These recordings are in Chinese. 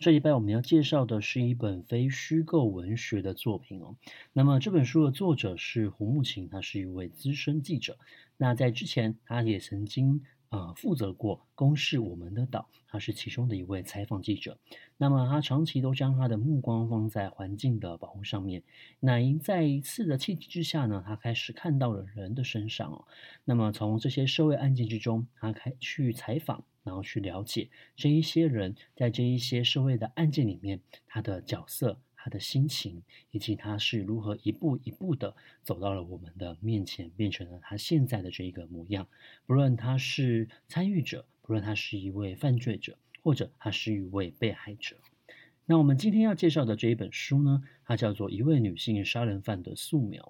这一拜我们要介绍的是一本非虚构文学的作品哦。那么这本书的作者是胡慕琴，他是一位资深记者。那在之前，他也曾经。呃，负责过《公视我们的岛》，他是其中的一位采访记者。那么，他长期都将他的目光放在环境的保护上面。那因在一次的契机之下呢，他开始看到了人的身上哦。那么，从这些社会案件之中，他开去采访，然后去了解这一些人在这一些社会的案件里面，他的角色。他的心情，以及他是如何一步一步的走到了我们的面前，变成了他现在的这一个模样。不论他是参与者，不论他是一位犯罪者，或者他是一位被害者。那我们今天要介绍的这一本书呢，它叫做《一位女性杀人犯的素描》。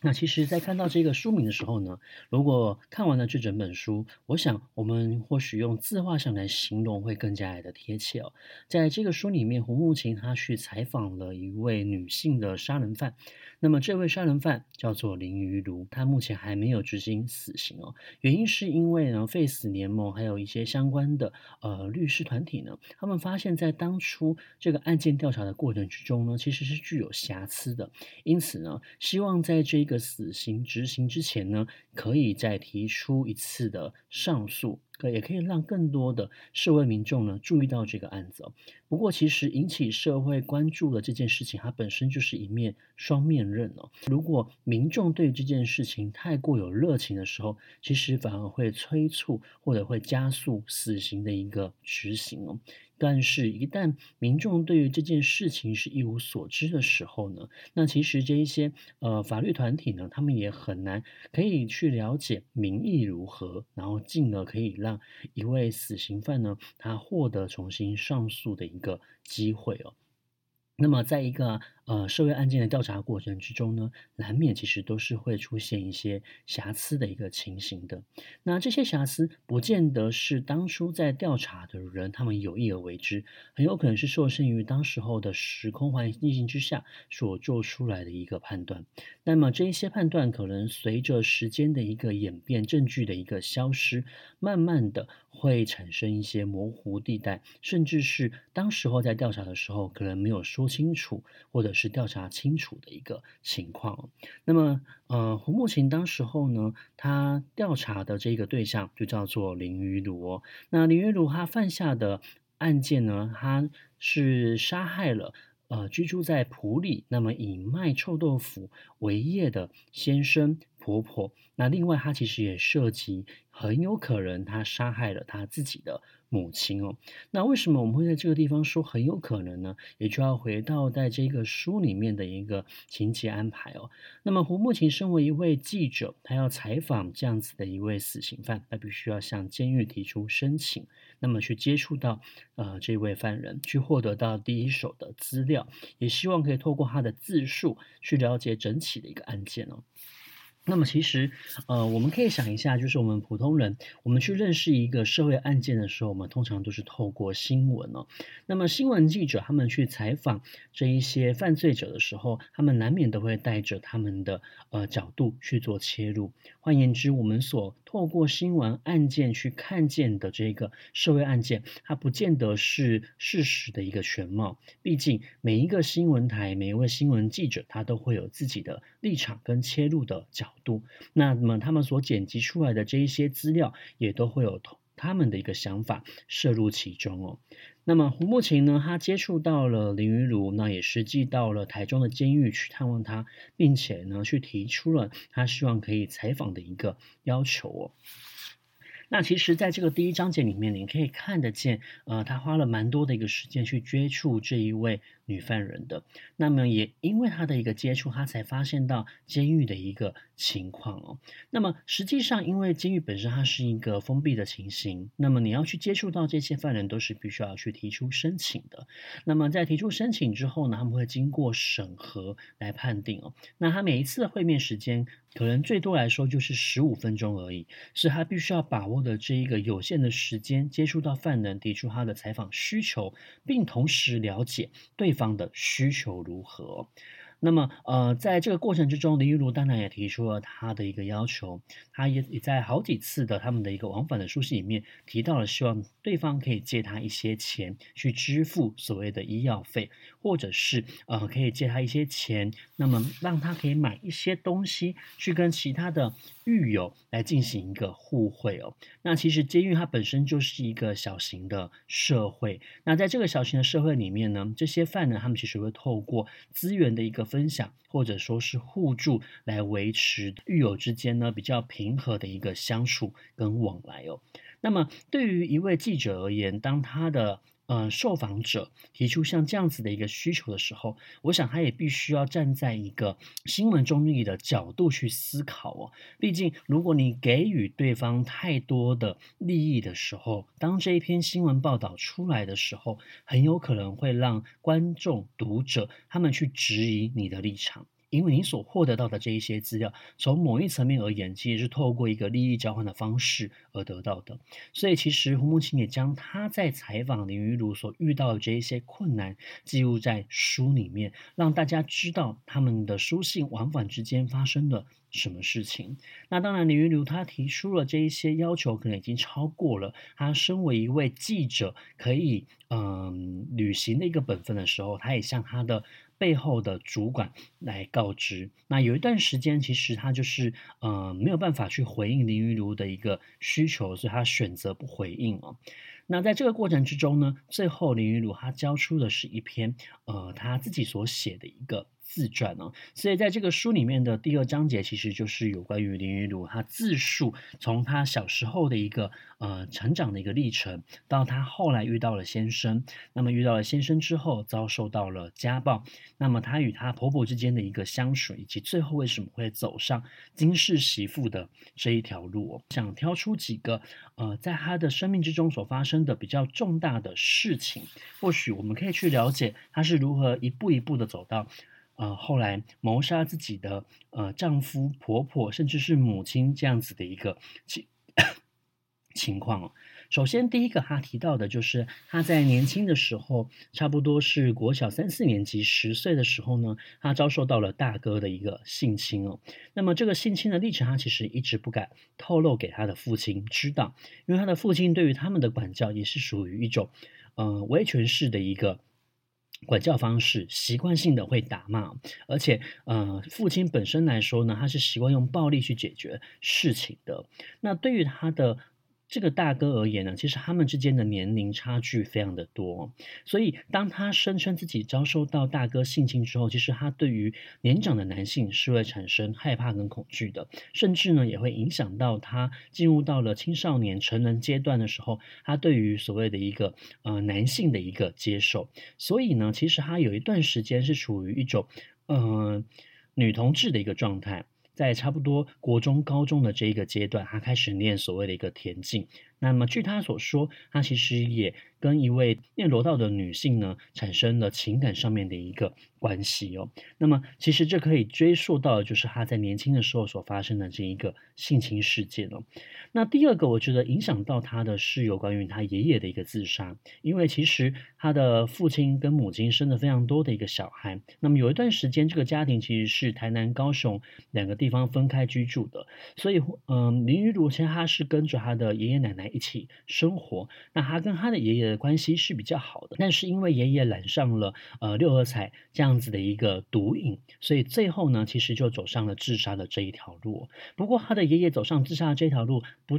那其实，在看到这个书名的时候呢，如果看完了这整本书，我想我们或许用字画上来形容会更加的贴切哦。在这个书里面，胡慕情他去采访了一位女性的杀人犯，那么这位杀人犯叫做林于如，他目前还没有执行死刑哦。原因是因为呢，废死联盟还有一些相关的呃律师团体呢，他们发现，在当初这个案件调查的过程之中呢，其实是具有瑕疵的，因此呢，希望在这个死刑执行之前呢，可以再提出一次的上诉。可也可以让更多的社会民众呢注意到这个案子哦。不过，其实引起社会关注的这件事情，它本身就是一面双面刃哦。如果民众对这件事情太过有热情的时候，其实反而会催促或者会加速死刑的一个执行哦。但是，一旦民众对于这件事情是一无所知的时候呢，那其实这一些呃法律团体呢，他们也很难可以去了解民意如何，然后进而可以让一位死刑犯呢，他获得重新上诉的一个机会哦。那么，在一个呃社会案件的调查过程之中呢，难免其实都是会出现一些瑕疵的一个情形的。那这些瑕疵不见得是当初在调查的人他们有意而为之，很有可能是受限于当时候的时空环境之下所做出来的一个判断。那么这一些判断可能随着时间的一个演变，证据的一个消失，慢慢的会产生一些模糊地带，甚至是当时候在调查的时候可能没有说清楚，或者是调查清楚的一个情况。那么，呃，胡慕情当时候呢，他调查的这个对象就叫做林玉如。那林玉如他犯下的案件呢，他是杀害了呃居住在埔里，那么以卖臭豆腐为业的先生婆婆。那另外，他其实也涉及很有可能他杀害了他自己的。母亲哦，那为什么我们会在这个地方说很有可能呢？也就要回到在这个书里面的一个情节安排哦。那么胡慕情身为一位记者，他要采访这样子的一位死刑犯，他必须要向监狱提出申请，那么去接触到呃这位犯人，去获得到第一手的资料，也希望可以透过他的自述去了解整起的一个案件哦。那么其实，呃，我们可以想一下，就是我们普通人，我们去认识一个社会案件的时候，我们通常都是透过新闻哦。那么新闻记者他们去采访这一些犯罪者的时候，他们难免都会带着他们的呃角度去做切入。换言之，我们所透过新闻案件去看见的这个社会案件，它不见得是事实的一个全貌。毕竟每一个新闻台，每一位新闻记者，他都会有自己的立场跟切入的角度。那么他们所剪辑出来的这一些资料，也都会有同他们的一个想法摄入其中哦。那么胡慕情呢，他接触到了林于如，那也实际到了台中的监狱去探望他，并且呢，去提出了他希望可以采访的一个要求哦。那其实，在这个第一章节里面，你可以看得见，呃，他花了蛮多的一个时间去接触这一位女犯人的。那么也因为他的一个接触，他才发现到监狱的一个情况哦。那么实际上，因为监狱本身它是一个封闭的情形，那么你要去接触到这些犯人，都是必须要去提出申请的。那么在提出申请之后呢，他们会经过审核来判定哦。那他每一次的会面时间，可能最多来说就是十五分钟而已，是他必须要把握的这一个有限的时间，接触到犯人，提出他的采访需求，并同时了解对方的需求如何。那么，呃，在这个过程之中，林玉如当然也提出了他的一个要求，他也也在好几次的他们的一个往返的书信里面提到了，希望对方可以借他一些钱去支付所谓的医药费，或者是呃可以借他一些钱，那么让他可以买一些东西去跟其他的狱友来进行一个互惠哦。那其实监狱它本身就是一个小型的社会，那在这个小型的社会里面呢，这些犯人他们其实会透过资源的一个分享或者说是互助来维持狱友之间呢比较平和的一个相处跟往来哦。那么对于一位记者而言，当他的呃，受访者提出像这样子的一个需求的时候，我想他也必须要站在一个新闻中立的角度去思考哦。毕竟，如果你给予对方太多的利益的时候，当这一篇新闻报道出来的时候，很有可能会让观众、读者他们去质疑你的立场。因为你所获得到的这一些资料，从某一层面而言，其实是透过一个利益交换的方式而得到的。所以，其实胡慕情也将他在采访林于如所遇到的这一些困难记录在书里面，让大家知道他们的书信往返之间发生了什么事情。那当然，林于如他提出了这一些要求，可能已经超过了他身为一位记者可以嗯、履行的一个本分的时候，他也向他的。背后的主管来告知，那有一段时间，其实他就是呃没有办法去回应林于如的一个需求，所以他选择不回应哦。那在这个过程之中呢，最后林于如他交出的是一篇呃他自己所写的一个。自传哦，所以在这个书里面的第二章节，其实就是有关于林于如他自述从他小时候的一个呃成长的一个历程，到他后来遇到了先生，那么遇到了先生之后遭受到了家暴，那么他与他婆婆之间的一个相处，以及最后为什么会走上金氏媳妇的这一条路，想挑出几个呃在他的生命之中所发生的比较重大的事情，或许我们可以去了解他是如何一步一步的走到。呃，后来谋杀自己的呃丈夫、婆婆，甚至是母亲这样子的一个情 情况哦。首先，第一个他提到的就是他在年轻的时候，差不多是国小三四年级，十岁的时候呢，他遭受到了大哥的一个性侵哦。那么这个性侵的历程，他其实一直不敢透露给他的父亲知道，因为他的父亲对于他们的管教也是属于一种呃威权式的一个。管教方式习惯性的会打骂，而且，呃，父亲本身来说呢，他是习惯用暴力去解决事情的。那对于他的。这个大哥而言呢，其实他们之间的年龄差距非常的多，所以当他声称自己遭受到大哥性侵之后，其实他对于年长的男性是会产生害怕跟恐惧的，甚至呢也会影响到他进入到了青少年成人阶段的时候，他对于所谓的一个呃男性的一个接受，所以呢，其实他有一段时间是处于一种呃女同志的一个状态。在差不多国中、高中的这一个阶段，他开始念所谓的一个田径。那么据他所说，他其实也跟一位念柔道的女性呢，产生了情感上面的一个关系哦。那么其实这可以追溯到，就是他在年轻的时候所发生的这一个性侵事件哦。那第二个，我觉得影响到他的是有关于他爷爷的一个自杀，因为其实他的父亲跟母亲生了非常多的一个小孩。那么有一段时间，这个家庭其实是台南、高雄两个地方分开居住的，所以嗯，林于如其实他是跟着他的爷爷奶奶。一起生活，那他跟他的爷爷的关系是比较好的，但是因为爷爷染上了呃六合彩这样子的一个毒瘾，所以最后呢，其实就走上了自杀的这一条路。不过他的爷爷走上自杀的这条路不。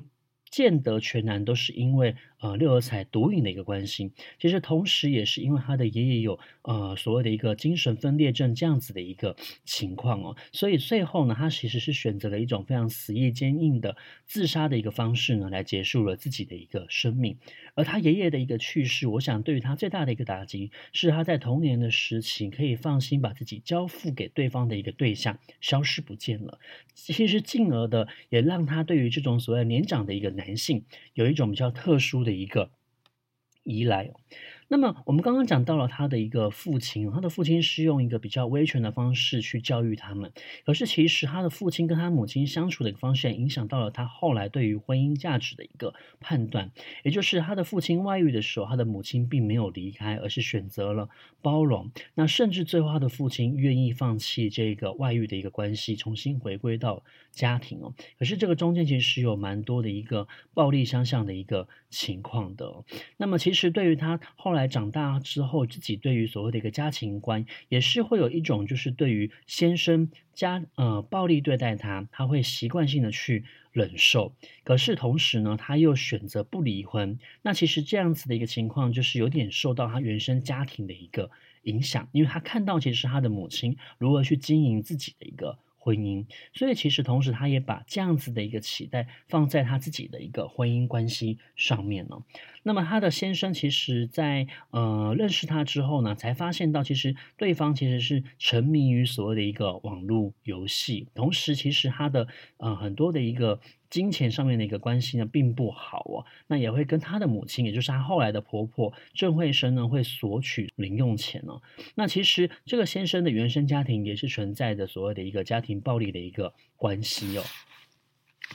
见得全然都是因为呃六合彩毒瘾的一个关系，其实同时也是因为他的爷爷有呃所谓的一个精神分裂症这样子的一个情况哦，所以最后呢，他其实是选择了一种非常死意坚硬的自杀的一个方式呢，来结束了自己的一个生命。而他爷爷的一个去世，我想对于他最大的一个打击，是他在童年的时期可以放心把自己交付给对方的一个对象消失不见了，其实进而的也让他对于这种所谓年长的一个。男性有一种比较特殊的的一个依赖。那么我们刚刚讲到了他的一个父亲，他的父亲是用一个比较威权的方式去教育他们。可是其实他的父亲跟他母亲相处的一个方式，影响到了他后来对于婚姻价值的一个判断。也就是他的父亲外遇的时候，他的母亲并没有离开，而是选择了包容。那甚至最后他的父亲愿意放弃这个外遇的一个关系，重新回归到家庭哦。可是这个中间其实有蛮多的一个暴力相向的一个情况的。那么其实对于他后来。来长大之后，自己对于所谓的一个家庭观，也是会有一种，就是对于先生家呃暴力对待他，他会习惯性的去忍受。可是同时呢，他又选择不离婚。那其实这样子的一个情况，就是有点受到他原生家庭的一个影响，因为他看到其实他的母亲如何去经营自己的一个。婚姻，所以其实同时，他也把这样子的一个期待放在他自己的一个婚姻关系上面呢。那么他的先生其实在，呃认识他之后呢，才发现到其实对方其实是沉迷于所谓的一个网络游戏，同时其实他的呃很多的一个。金钱上面的一个关系呢，并不好哦。那也会跟他的母亲，也就是他后来的婆婆郑慧生呢，会索取零用钱呢。那其实这个先生的原生家庭也是存在着所谓的一个家庭暴力的一个关系哦。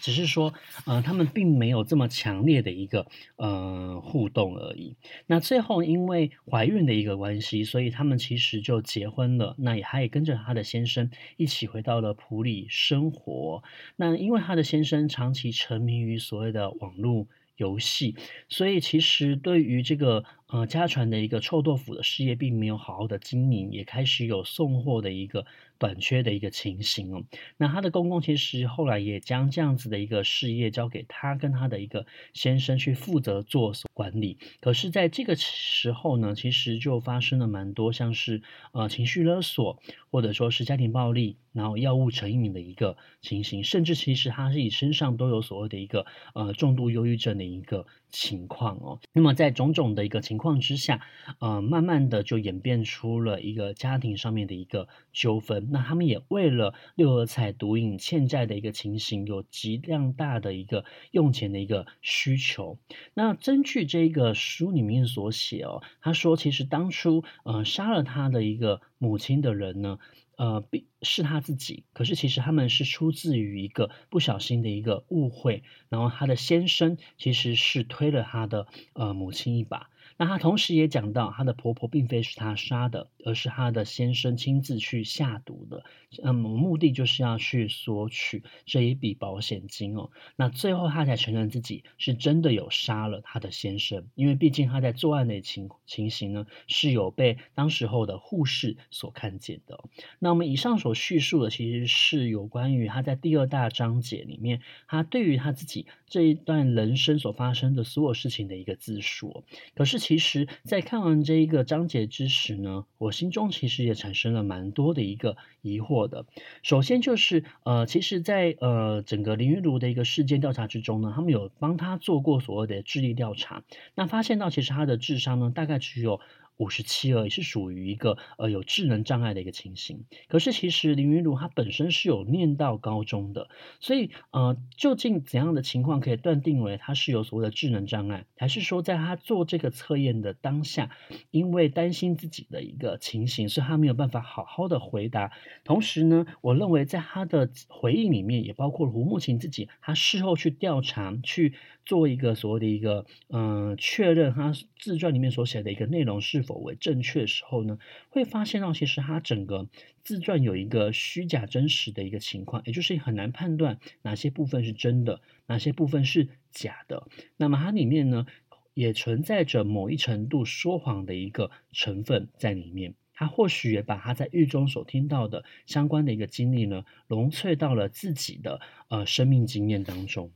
只是说，呃，他们并没有这么强烈的一个呃互动而已。那最后因为怀孕的一个关系，所以他们其实就结婚了。那也他也跟着他的先生一起回到了普里生活。那因为他的先生长期沉迷于所谓的网络游戏，所以其实对于这个。呃，家传的一个臭豆腐的事业并没有好好的经营，也开始有送货的一个短缺的一个情形哦。那他的公公其实后来也将这样子的一个事业交给他跟他的一个先生去负责做管理。可是，在这个时候呢，其实就发生了蛮多像是呃情绪勒索，或者说是家庭暴力，然后药物成瘾的一个情形，甚至其实他自己身上都有所谓的一个呃重度忧郁症的一个情况哦。那么在种种的一个情况。之下，呃，慢慢的就演变出了一个家庭上面的一个纠纷。那他们也为了六合彩赌瘾欠债的一个情形，有极量大的一个用钱的一个需求。那根据这个书里面所写哦，他说其实当初呃杀了他的一个母亲的人呢，呃，是他自己。可是其实他们是出自于一个不小心的一个误会，然后他的先生其实是推了他的呃母亲一把。那他同时也讲到，他的婆婆并非是他杀的，而是他的先生亲自去下毒的。嗯，目的就是要去索取这一笔保险金哦。那最后他才承认自己是真的有杀了他的先生，因为毕竟他在作案的情情形呢，是有被当时候的护士所看见的。那我们以上所叙述的，其实是有关于他在第二大章节里面，他对于他自己这一段人生所发生的所有事情的一个自述。可是。其实，在看完这一个章节之时呢，我心中其实也产生了蛮多的一个疑惑的。首先就是，呃，其实在，呃整个林云如的一个事件调查之中呢，他们有帮他做过所谓的智力调查，那发现到其实他的智商呢，大概只有。五十七而已，是属于一个呃有智能障碍的一个情形。可是其实林云如她本身是有念到高中的，所以呃，究竟怎样的情况可以断定为她是有所谓的智能障碍，还是说在她做这个测验的当下，因为担心自己的一个情形，所以她没有办法好好的回答。同时呢，我认为在她的回忆里面，也包括胡慕情自己，她事后去调查去。做一个所谓的一个嗯、确认，他自传里面所写的一个内容是否为正确的时候呢，会发现到其实他整个自传有一个虚假真实的一个情况，也就是很难判断哪些部分是真的，哪些部分是假的。那么它里面呢，也存在着某一程度说谎的一个成分在里面。他或许也把他在狱中所听到的相关的一个经历呢，融萃到了自己的呃生命经验当中。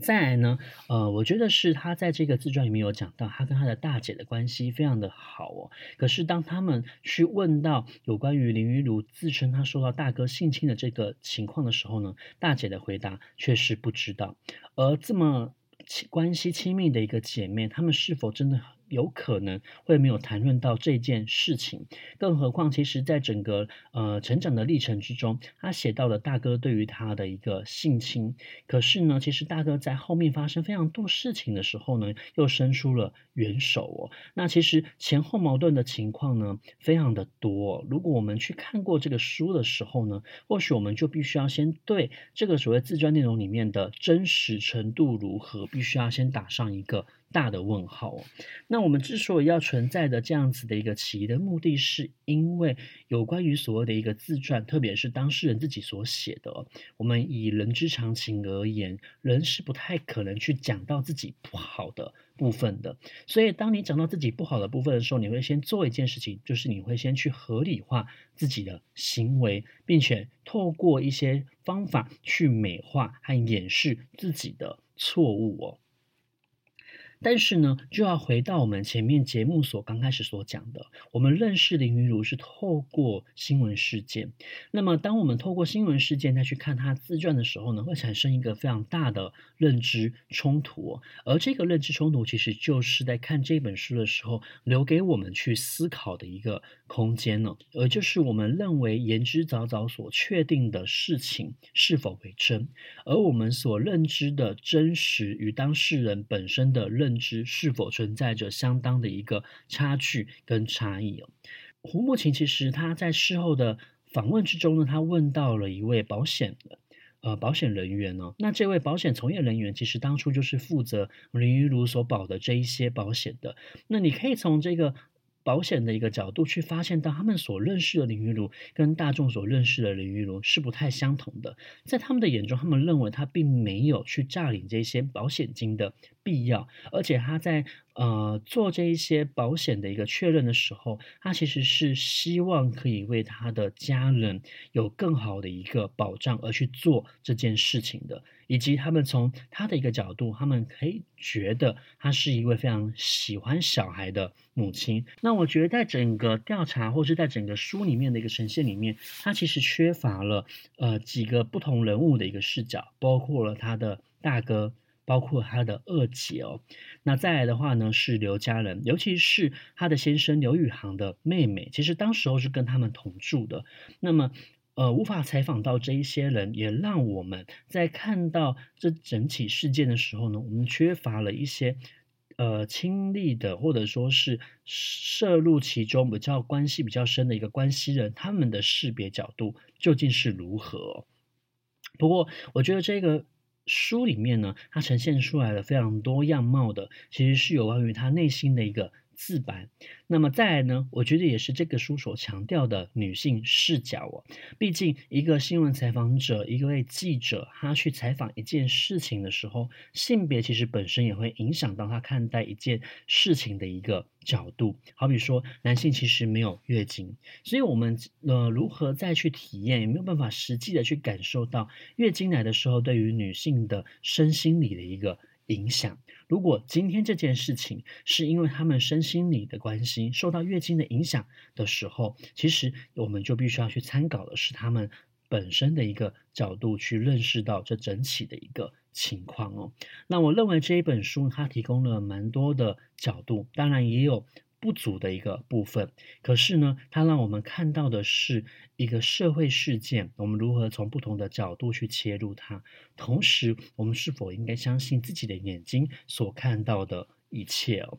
再来呢，呃，我觉得是他在这个自传里面有讲到，他跟他的大姐的关系非常的好哦。可是当他们去问到有关于林云如自称他受到大哥性侵的这个情况的时候呢，大姐的回答却是不知道。而这么亲关系亲密的一个姐妹，她们是否真的？有可能会没有谈论到这件事情，更何况，其实，在整个呃成长的历程之中，他写到了大哥对于他的一个性侵。可是呢，其实大哥在后面发生非常多事情的时候呢，又伸出了援手哦。那其实前后矛盾的情况呢，非常的多。如果我们去看过这个书的时候呢，或许我们就必须要先对这个所谓自传内容里面的真实程度如何，必须要先打上一个。大的问号哦。那我们之所以要存在的这样子的一个起疑的目的，是因为有关于所谓的一个自传，特别是当事人自己所写的，我们以人之常情而言，人是不太可能去讲到自己不好的部分的。所以，当你讲到自己不好的部分的时候，你会先做一件事情，就是你会先去合理化自己的行为，并且透过一些方法去美化和掩饰自己的错误哦。但是呢，就要回到我们前面节目所刚开始所讲的，我们认识林云如是透过新闻事件。那么，当我们透过新闻事件再去看他自传的时候呢，会产生一个非常大的认知冲突。而这个认知冲突，其实就是在看这本书的时候留给我们去思考的一个空间呢。而就是我们认为言之凿凿所确定的事情是否为真，而我们所认知的真实与当事人本身的认。认知是否存在着相当的一个差距跟差异哦？胡慕琴其实他在事后的访问之中呢，他问到了一位保险的呃保险人员呢，那这位保险从业人员其实当初就是负责林云如所保的这一些保险的。那你可以从这个保险的一个角度去发现到，他们所认识的林云如跟大众所认识的林云如是不太相同的。在他们的眼中，他们认为他并没有去诈领这些保险金的。必要，而且他在呃做这一些保险的一个确认的时候，他其实是希望可以为他的家人有更好的一个保障而去做这件事情的，以及他们从他的一个角度，他们可以觉得他是一位非常喜欢小孩的母亲。那我觉得在整个调查或是在整个书里面的一个呈现里面，他其实缺乏了呃几个不同人物的一个视角，包括了他的大哥。包括他的二姐哦，那再来的话呢，是刘家人，尤其是他的先生刘宇航的妹妹，其实当时候是跟他们同住的。那么，呃，无法采访到这一些人，也让我们在看到这整起事件的时候呢，我们缺乏了一些呃亲历的，或者说是涉入其中比较关系比较深的一个关系人，他们的识别角度究竟是如何？不过，我觉得这个。书里面呢，它呈现出来了非常多样貌的，其实是有关于他内心的一个自白。那么再来呢，我觉得也是这个书所强调的女性视角哦。毕竟一个新闻采访者，一位记者，他去采访一件事情的时候，性别其实本身也会影响到他看待一件事情的一个角度。好比说，男性其实没有月经，所以我们呃如何再去体验，也没有办法实际的去感受到月经来的时候对于女性的身心理的一个影响。如果今天这件事情是因为他们身心理的关系受到月经的影响的时候，其实我们就必须要去参考的是他们本身的一个角度去认识到这整体的一个情况哦。那我认为这一本书它提供了蛮多的角度，当然也有。不足的一个部分，可是呢，它让我们看到的是一个社会事件，我们如何从不同的角度去切入它，同时，我们是否应该相信自己的眼睛所看到的一切哦？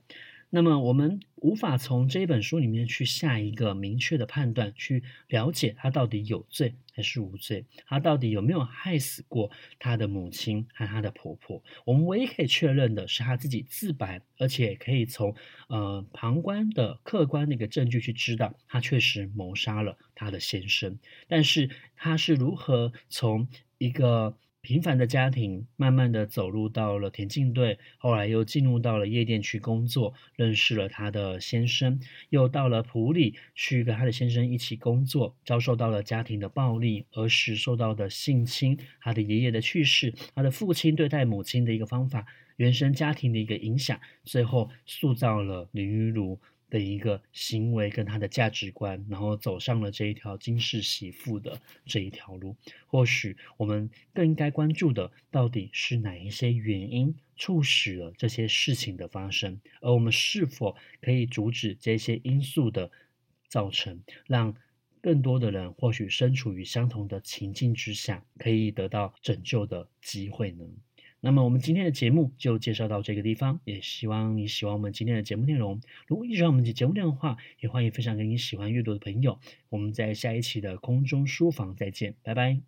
那么我们无法从这一本书里面去下一个明确的判断，去了解他到底有罪还是无罪，他到底有没有害死过他的母亲和他的婆婆。我们唯一可以确认的是他自己自白，而且可以从呃旁观的客观的一个证据去知道他确实谋杀了他的先生。但是他是如何从一个平凡的家庭，慢慢的走入到了田径队，后来又进入到了夜店去工作，认识了他的先生，又到了普里去跟他的先生一起工作，遭受到了家庭的暴力，儿时受到的性侵，他的爷爷的去世，他的父亲对待母亲的一个方法，原生家庭的一个影响，最后塑造了林于如。的一个行为跟他的价值观，然后走上了这一条金氏媳妇的这一条路。或许我们更应该关注的，到底是哪一些原因促使了这些事情的发生，而我们是否可以阻止这些因素的造成，让更多的人或许身处于相同的情境之下，可以得到拯救的机会呢？那么我们今天的节目就介绍到这个地方，也希望你喜欢我们今天的节目内容。如果你喜欢我们的节目内容的话，也欢迎分享给你喜欢阅读的朋友。我们在下一期的空中书房再见，拜拜。